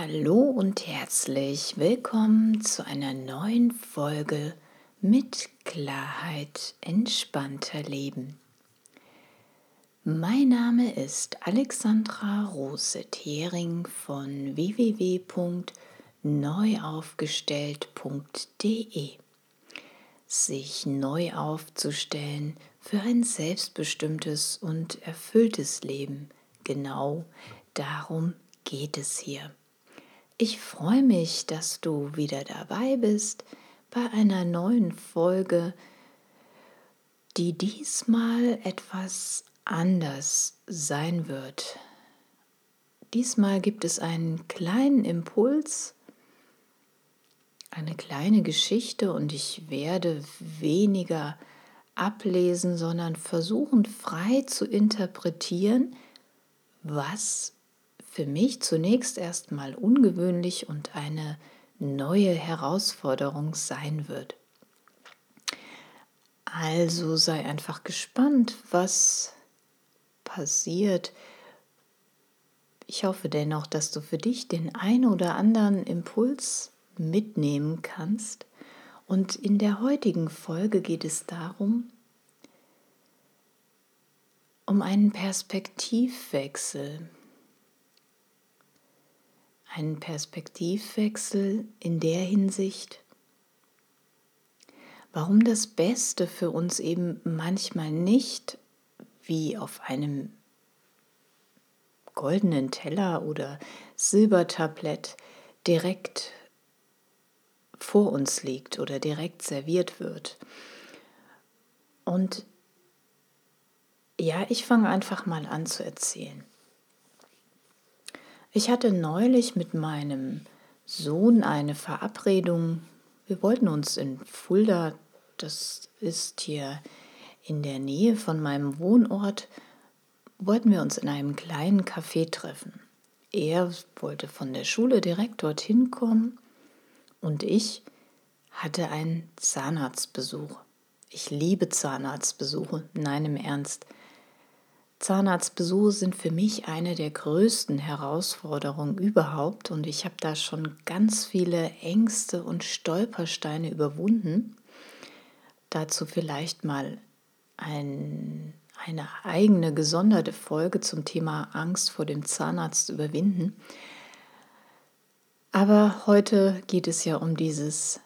Hallo und herzlich willkommen zu einer neuen Folge mit Klarheit entspannter Leben. Mein Name ist Alexandra Rose-Thering von www.neuaufgestellt.de. Sich neu aufzustellen für ein selbstbestimmtes und erfülltes Leben, genau darum geht es hier. Ich freue mich, dass du wieder dabei bist bei einer neuen Folge, die diesmal etwas anders sein wird. Diesmal gibt es einen kleinen Impuls, eine kleine Geschichte und ich werde weniger ablesen, sondern versuchen frei zu interpretieren, was für mich zunächst erstmal ungewöhnlich und eine neue Herausforderung sein wird. Also sei einfach gespannt, was passiert. Ich hoffe dennoch, dass du für dich den ein oder anderen Impuls mitnehmen kannst. Und in der heutigen Folge geht es darum, um einen Perspektivwechsel einen Perspektivwechsel in der Hinsicht, warum das Beste für uns eben manchmal nicht wie auf einem goldenen Teller oder Silbertablett direkt vor uns liegt oder direkt serviert wird. Und ja, ich fange einfach mal an zu erzählen. Ich hatte neulich mit meinem Sohn eine Verabredung. Wir wollten uns in Fulda, das ist hier in der Nähe von meinem Wohnort, wollten wir uns in einem kleinen Café treffen. Er wollte von der Schule direkt dorthin kommen und ich hatte einen Zahnarztbesuch. Ich liebe Zahnarztbesuche, nein im Ernst. Zahnarztbesuche sind für mich eine der größten Herausforderungen überhaupt und ich habe da schon ganz viele Ängste und Stolpersteine überwunden. Dazu vielleicht mal ein, eine eigene gesonderte Folge zum Thema Angst vor dem Zahnarzt überwinden. Aber heute geht es ja um dieses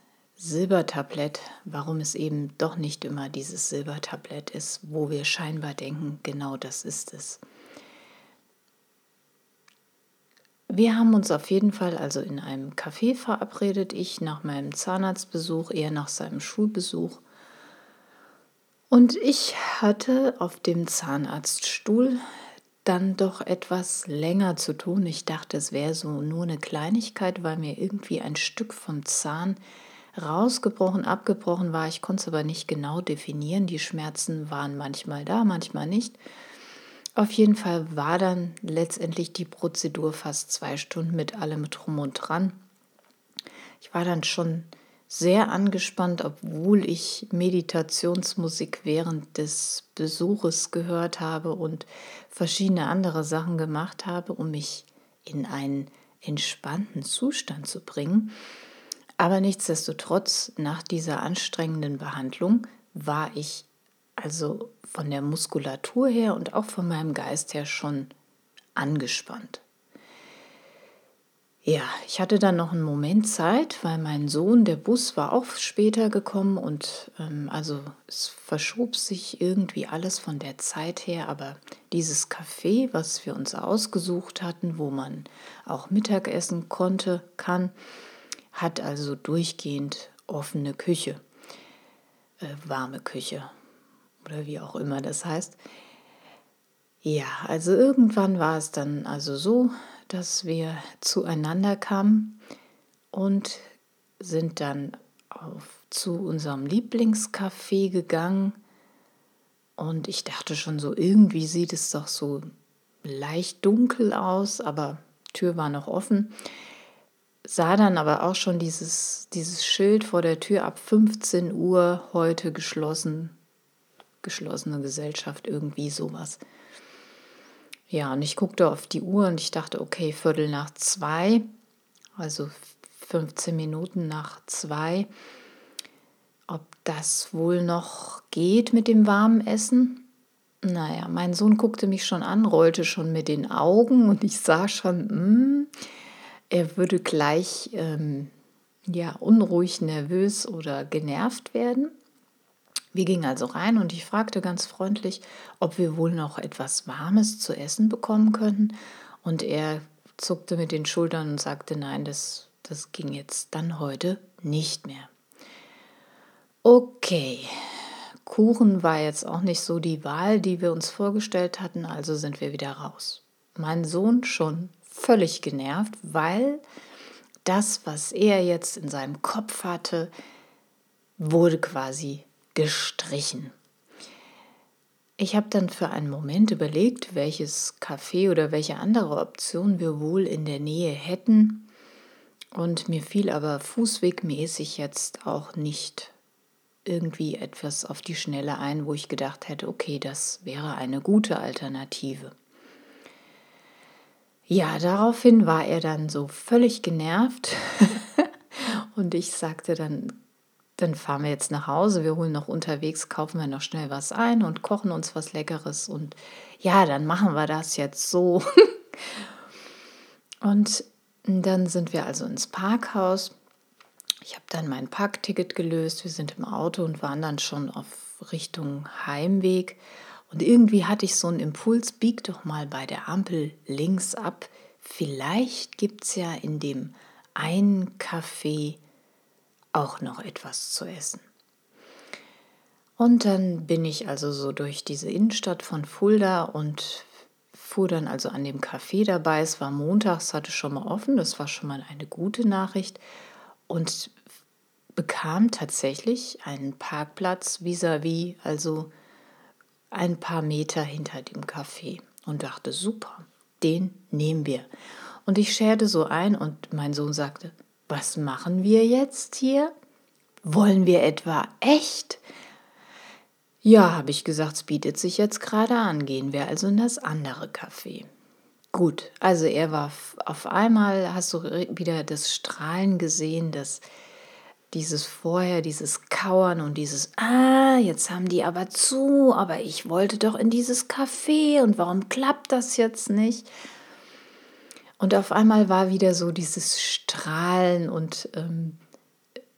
Silbertablett, warum es eben doch nicht immer dieses Silbertablett ist, wo wir scheinbar denken, genau das ist es. Wir haben uns auf jeden Fall also in einem Café verabredet, ich nach meinem Zahnarztbesuch, er nach seinem Schulbesuch. Und ich hatte auf dem Zahnarztstuhl dann doch etwas länger zu tun. Ich dachte, es wäre so nur eine Kleinigkeit, weil mir irgendwie ein Stück vom Zahn rausgebrochen, abgebrochen war. Ich konnte es aber nicht genau definieren. Die Schmerzen waren manchmal da, manchmal nicht. Auf jeden Fall war dann letztendlich die Prozedur fast zwei Stunden mit allem drum und dran. Ich war dann schon sehr angespannt, obwohl ich Meditationsmusik während des Besuches gehört habe und verschiedene andere Sachen gemacht habe, um mich in einen entspannten Zustand zu bringen. Aber nichtsdestotrotz, nach dieser anstrengenden Behandlung war ich also von der Muskulatur her und auch von meinem Geist her schon angespannt. Ja, ich hatte dann noch einen Moment Zeit, weil mein Sohn, der Bus war auch später gekommen und ähm, also es verschob sich irgendwie alles von der Zeit her, aber dieses Café, was wir uns ausgesucht hatten, wo man auch Mittagessen konnte, kann, hat also durchgehend offene Küche, äh, warme Küche oder wie auch immer das heißt. Ja, also irgendwann war es dann also so, dass wir zueinander kamen und sind dann auf, zu unserem Lieblingscafé gegangen. Und ich dachte schon so, irgendwie sieht es doch so leicht dunkel aus, aber Tür war noch offen sah dann aber auch schon dieses, dieses Schild vor der Tür ab 15 Uhr heute geschlossen, geschlossene Gesellschaft, irgendwie sowas. Ja, und ich guckte auf die Uhr und ich dachte, okay, Viertel nach zwei. also 15 Minuten nach zwei, ob das wohl noch geht mit dem warmen Essen. Naja, mein Sohn guckte mich schon an, rollte schon mit den Augen und ich sah schon, mh, hm, er würde gleich ähm, ja, unruhig, nervös oder genervt werden. Wir gingen also rein und ich fragte ganz freundlich, ob wir wohl noch etwas Warmes zu essen bekommen könnten. Und er zuckte mit den Schultern und sagte, nein, das, das ging jetzt dann heute nicht mehr. Okay, Kuchen war jetzt auch nicht so die Wahl, die wir uns vorgestellt hatten, also sind wir wieder raus. Mein Sohn schon völlig genervt, weil das, was er jetzt in seinem Kopf hatte, wurde quasi gestrichen. Ich habe dann für einen Moment überlegt, welches Café oder welche andere Option wir wohl in der Nähe hätten. Und mir fiel aber fußwegmäßig jetzt auch nicht irgendwie etwas auf die Schnelle ein, wo ich gedacht hätte, okay, das wäre eine gute Alternative. Ja, daraufhin war er dann so völlig genervt und ich sagte dann, dann fahren wir jetzt nach Hause, wir holen noch unterwegs, kaufen wir noch schnell was ein und kochen uns was Leckeres und ja, dann machen wir das jetzt so. und dann sind wir also ins Parkhaus. Ich habe dann mein Parkticket gelöst, wir sind im Auto und waren dann schon auf Richtung Heimweg. Und irgendwie hatte ich so einen Impuls, bieg doch mal bei der Ampel links ab. Vielleicht gibt es ja in dem einen Café auch noch etwas zu essen. Und dann bin ich also so durch diese Innenstadt von Fulda und fuhr dann also an dem Café dabei. Es war montags, hatte schon mal offen, das war schon mal eine gute Nachricht. Und bekam tatsächlich einen Parkplatz vis-à-vis, -vis, also ein paar Meter hinter dem Café. Und dachte, super, den nehmen wir. Und ich scherte so ein und mein Sohn sagte, was machen wir jetzt hier? Wollen wir etwa echt? Ja, habe ich gesagt, es bietet sich jetzt gerade an. Gehen wir also in das andere Café. Gut, also er war auf einmal, hast du wieder das Strahlen gesehen, das, dieses vorher, dieses Kauern und dieses, ah, jetzt haben die aber zu, aber ich wollte doch in dieses Café und warum klappt das jetzt nicht? Und auf einmal war wieder so dieses Strahlen und ähm,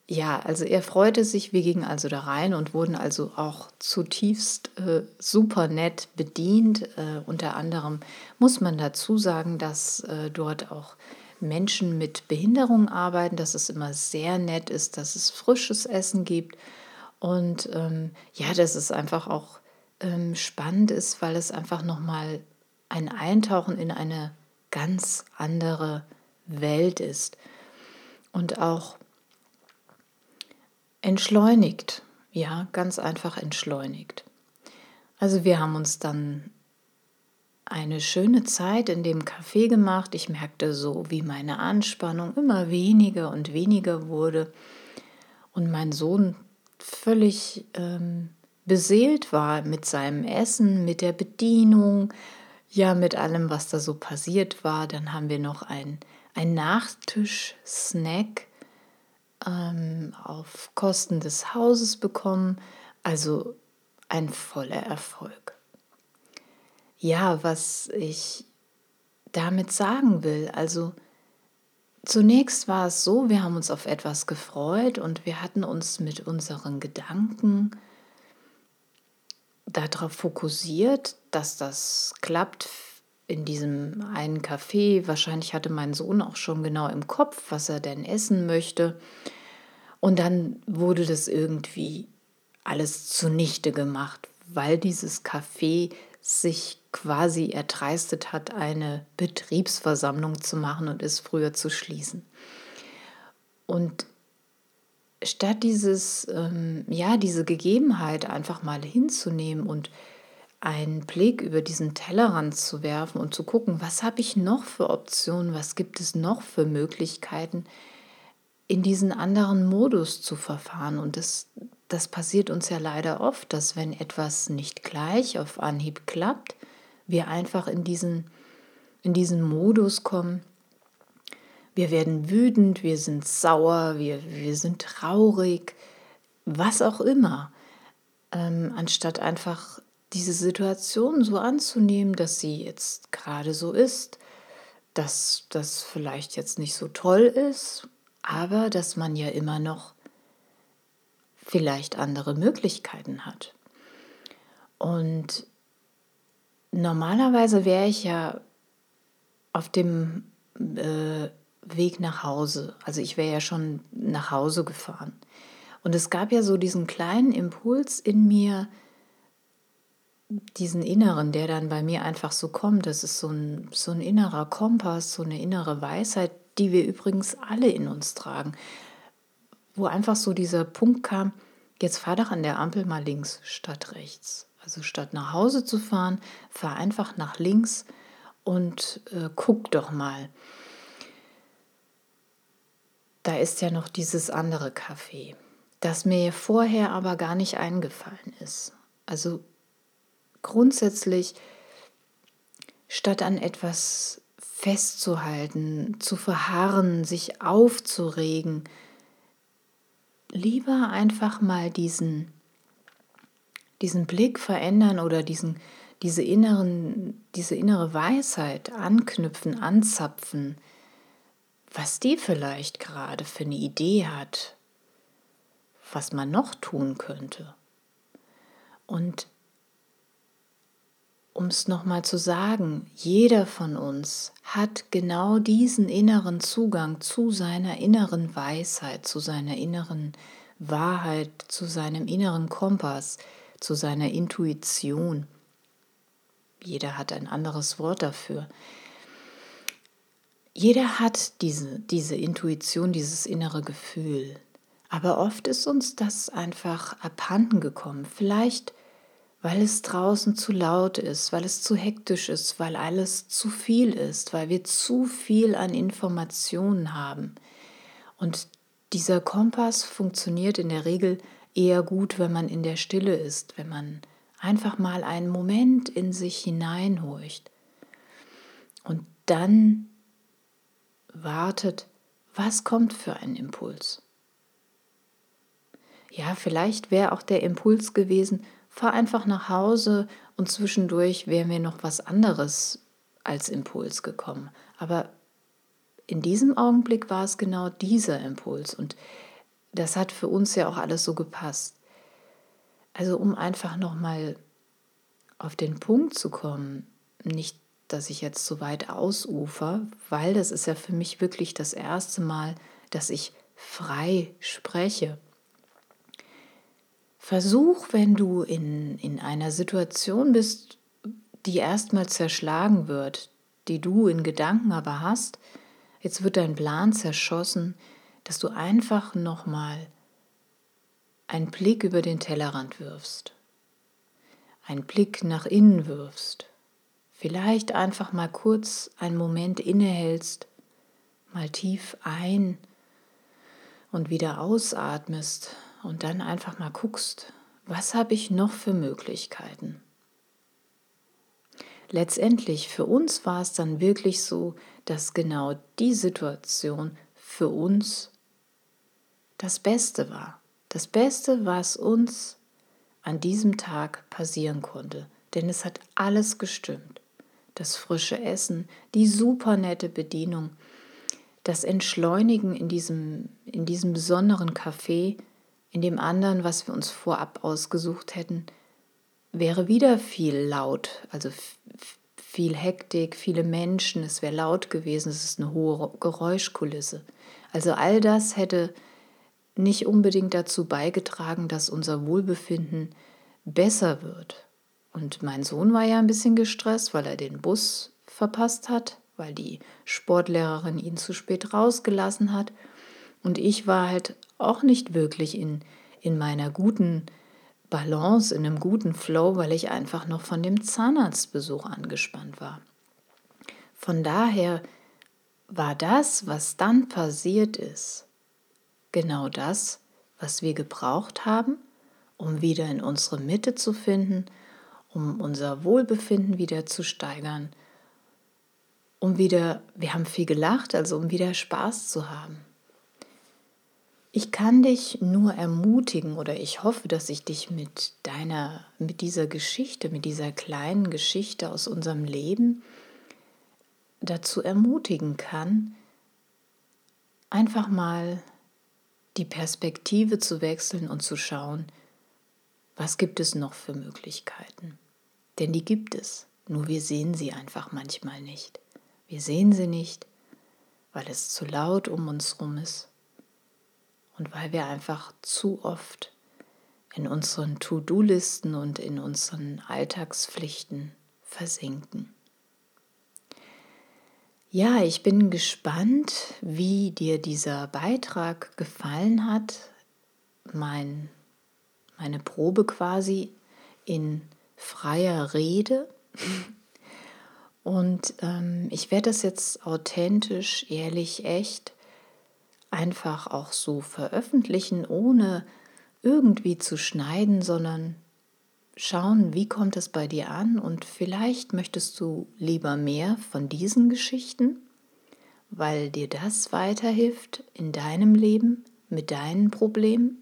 ja, also er freute sich, wir gingen also da rein und wurden also auch zutiefst äh, super nett bedient. Äh, unter anderem muss man dazu sagen, dass äh, dort auch Menschen mit Behinderung arbeiten, dass es immer sehr nett ist, dass es frisches Essen gibt und ähm, ja, dass es einfach auch ähm, spannend ist, weil es einfach nochmal ein Eintauchen in eine ganz andere Welt ist und auch entschleunigt, ja, ganz einfach entschleunigt. Also wir haben uns dann eine schöne Zeit in dem Café gemacht. Ich merkte so, wie meine Anspannung immer weniger und weniger wurde und mein Sohn völlig ähm, beseelt war mit seinem Essen, mit der Bedienung, ja, mit allem, was da so passiert war. Dann haben wir noch ein, ein Nachtisch-Snack ähm, auf Kosten des Hauses bekommen. Also ein voller Erfolg. Ja, was ich damit sagen will, also zunächst war es so, wir haben uns auf etwas gefreut und wir hatten uns mit unseren Gedanken darauf fokussiert, dass das klappt in diesem einen Café. Wahrscheinlich hatte mein Sohn auch schon genau im Kopf, was er denn essen möchte. Und dann wurde das irgendwie alles zunichte gemacht, weil dieses Café sich quasi erdreistet hat, eine Betriebsversammlung zu machen und es früher zu schließen. Und statt dieses, ähm, ja, diese Gegebenheit einfach mal hinzunehmen und einen Blick über diesen Tellerrand zu werfen und zu gucken, was habe ich noch für Optionen, was gibt es noch für Möglichkeiten, in diesen anderen Modus zu verfahren. Und das, das passiert uns ja leider oft, dass wenn etwas nicht gleich auf Anhieb klappt, wir einfach in diesen, in diesen Modus kommen, wir werden wütend, wir sind sauer, wir, wir sind traurig, was auch immer, ähm, anstatt einfach diese Situation so anzunehmen, dass sie jetzt gerade so ist, dass das vielleicht jetzt nicht so toll ist, aber dass man ja immer noch vielleicht andere Möglichkeiten hat. Und normalerweise wäre ich ja auf dem äh, Weg nach Hause. Also ich wäre ja schon nach Hause gefahren. Und es gab ja so diesen kleinen Impuls in mir, diesen inneren, der dann bei mir einfach so kommt. Das ist so ein, so ein innerer Kompass, so eine innere Weisheit, die wir übrigens alle in uns tragen. Wo einfach so dieser Punkt kam, jetzt fahr doch an der Ampel mal links statt rechts. Also statt nach Hause zu fahren, fahr einfach nach links und äh, guck doch mal. Da ist ja noch dieses andere Café, das mir vorher aber gar nicht eingefallen ist. Also grundsätzlich, statt an etwas festzuhalten, zu verharren, sich aufzuregen, lieber einfach mal diesen, diesen Blick verändern oder diesen, diese, inneren, diese innere Weisheit anknüpfen, anzapfen, was die vielleicht gerade für eine Idee hat, was man noch tun könnte. Und um es nochmal zu sagen, jeder von uns hat genau diesen inneren Zugang zu seiner inneren Weisheit, zu seiner inneren Wahrheit, zu seinem inneren Kompass, zu seiner Intuition. Jeder hat ein anderes Wort dafür. Jeder hat diese, diese Intuition, dieses innere Gefühl. Aber oft ist uns das einfach abhanden gekommen. Vielleicht weil es draußen zu laut ist, weil es zu hektisch ist, weil alles zu viel ist, weil wir zu viel an Informationen haben. Und dieser Kompass funktioniert in der Regel eher gut, wenn man in der Stille ist, wenn man einfach mal einen Moment in sich hineinhorcht und dann wartet, was kommt für ein Impuls. Ja, vielleicht wäre auch der Impuls gewesen, fahr einfach nach Hause und zwischendurch wäre mir noch was anderes als Impuls gekommen. Aber in diesem Augenblick war es genau dieser Impuls und das hat für uns ja auch alles so gepasst. Also um einfach nochmal auf den Punkt zu kommen, nicht, dass ich jetzt so weit ausufer, weil das ist ja für mich wirklich das erste Mal, dass ich frei spreche. Versuch, wenn du in, in einer Situation bist, die erstmal zerschlagen wird, die du in Gedanken aber hast, jetzt wird dein Plan zerschossen, dass du einfach nochmal einen Blick über den Tellerrand wirfst, einen Blick nach innen wirfst, vielleicht einfach mal kurz einen Moment innehältst, mal tief ein und wieder ausatmest und dann einfach mal guckst, was habe ich noch für Möglichkeiten. Letztendlich für uns war es dann wirklich so, dass genau die Situation für uns das Beste war. Das Beste, was uns an diesem Tag passieren konnte. Denn es hat alles gestimmt. Das frische Essen, die super nette Bedienung, das Entschleunigen in diesem, in diesem besonderen Café, in dem anderen, was wir uns vorab ausgesucht hätten, wäre wieder viel laut, also viel Hektik, viele Menschen, es wäre laut gewesen, es ist eine hohe Geräuschkulisse. Also all das hätte nicht unbedingt dazu beigetragen, dass unser Wohlbefinden besser wird. Und mein Sohn war ja ein bisschen gestresst, weil er den Bus verpasst hat, weil die Sportlehrerin ihn zu spät rausgelassen hat. Und ich war halt auch nicht wirklich in, in meiner guten Balance, in einem guten Flow, weil ich einfach noch von dem Zahnarztbesuch angespannt war. Von daher war das, was dann passiert ist, genau das, was wir gebraucht haben, um wieder in unsere Mitte zu finden, um unser Wohlbefinden wieder zu steigern, um wieder, wir haben viel gelacht, also um wieder Spaß zu haben. Ich kann dich nur ermutigen oder ich hoffe, dass ich dich mit deiner, mit dieser Geschichte, mit dieser kleinen Geschichte aus unserem Leben dazu ermutigen kann, einfach mal die Perspektive zu wechseln und zu schauen, was gibt es noch für Möglichkeiten. Denn die gibt es, nur wir sehen sie einfach manchmal nicht. Wir sehen sie nicht, weil es zu laut um uns herum ist und weil wir einfach zu oft in unseren To-Do-Listen und in unseren Alltagspflichten versinken. Ja, ich bin gespannt, wie dir dieser Beitrag gefallen hat. Mein, meine Probe quasi in freier Rede. Und ähm, ich werde das jetzt authentisch, ehrlich, echt einfach auch so veröffentlichen, ohne irgendwie zu schneiden, sondern schauen, wie kommt es bei dir an und vielleicht möchtest du lieber mehr von diesen Geschichten, weil dir das weiterhilft in deinem Leben mit deinen Problemen.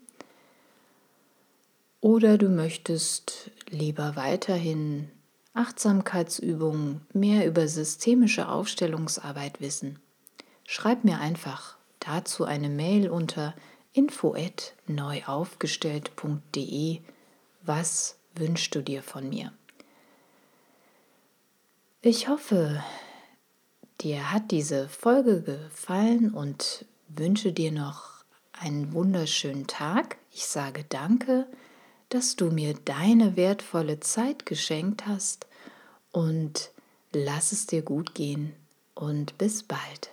Oder du möchtest lieber weiterhin Achtsamkeitsübungen, mehr über systemische Aufstellungsarbeit wissen, schreib mir einfach dazu eine Mail unter info@neuaufgestellt.de. Was wünschst du dir von mir? Ich hoffe, dir hat diese Folge gefallen und wünsche dir noch einen wunderschönen Tag. Ich sage danke dass du mir deine wertvolle Zeit geschenkt hast und lass es dir gut gehen und bis bald.